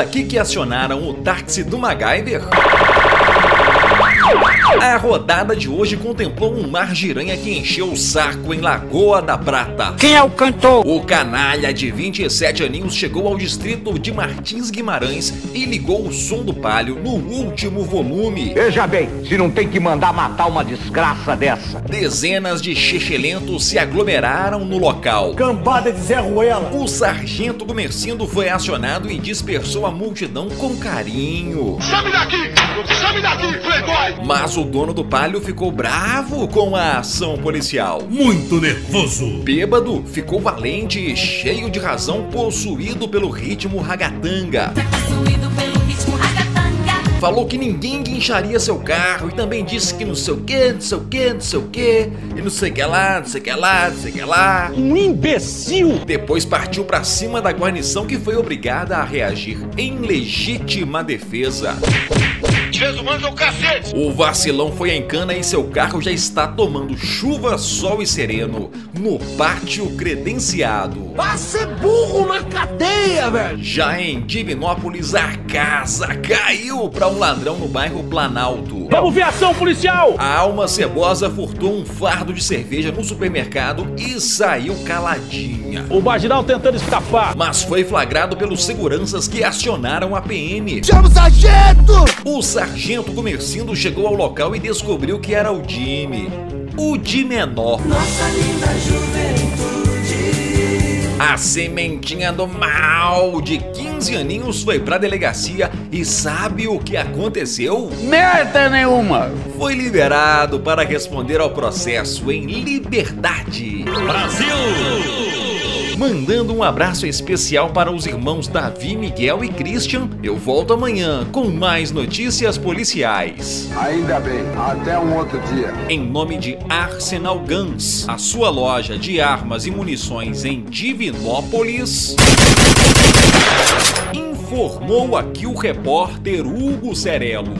Daqui que acionaram o táxi do MacGyver? A rodada de hoje contemplou um mar giranha que encheu o saco em Lagoa da Prata. Quem é o cantor? O canalha de 27 aninhos chegou ao distrito de Martins Guimarães e ligou o som do palio no último volume. Veja bem, se não tem que mandar matar uma desgraça dessa. Dezenas de chechelentos se aglomeraram no local. Cambada de Zé Ruela. O sargento Gomercindo foi acionado e dispersou a multidão com carinho. Chame daqui! Chame daqui, playboy! Mas o dono do palio ficou bravo com a ação policial. Muito nervoso. Bêbado, ficou valente e cheio de razão, possuído pelo ritmo ragatanga. Possuído pelo ritmo ragatanga. Falou que ninguém guincharia seu carro e também disse que não sei o que, não sei o que, não sei o que, e não sei o que lá, não sei o que lá, não sei o que lá. Um imbecil. Depois partiu pra cima da guarnição que foi obrigada a reagir em legítima defesa. É o cacete! O vacilão foi em cana e seu carro já está tomando chuva, sol e sereno no pátio credenciado. Vai ser burro na cadeia, velho. Já em Divinópolis, a casa caiu para um ladrão no bairro Planalto. Vamos ver ação policial. A alma cebosa furtou um fardo de cerveja no supermercado e saiu caladinha. O marginal tentando escapar. Mas foi flagrado pelos seguranças que acionaram a PM. Chama o sargento. O sargento Comercindo chegou ao local e descobriu que era o Jimmy. O de menor. Nossa linda juventude. A sementinha do mal de 15 aninhos foi pra delegacia e sabe o que aconteceu? Merda nenhuma. Foi liberado para responder ao processo em liberdade. Brasil! Mandando um abraço especial para os irmãos Davi, Miguel e Christian. Eu volto amanhã com mais notícias policiais. Ainda bem, até um outro dia. Em nome de Arsenal Guns, a sua loja de armas e munições em Divinópolis. Informou aqui o repórter Hugo Cerelo.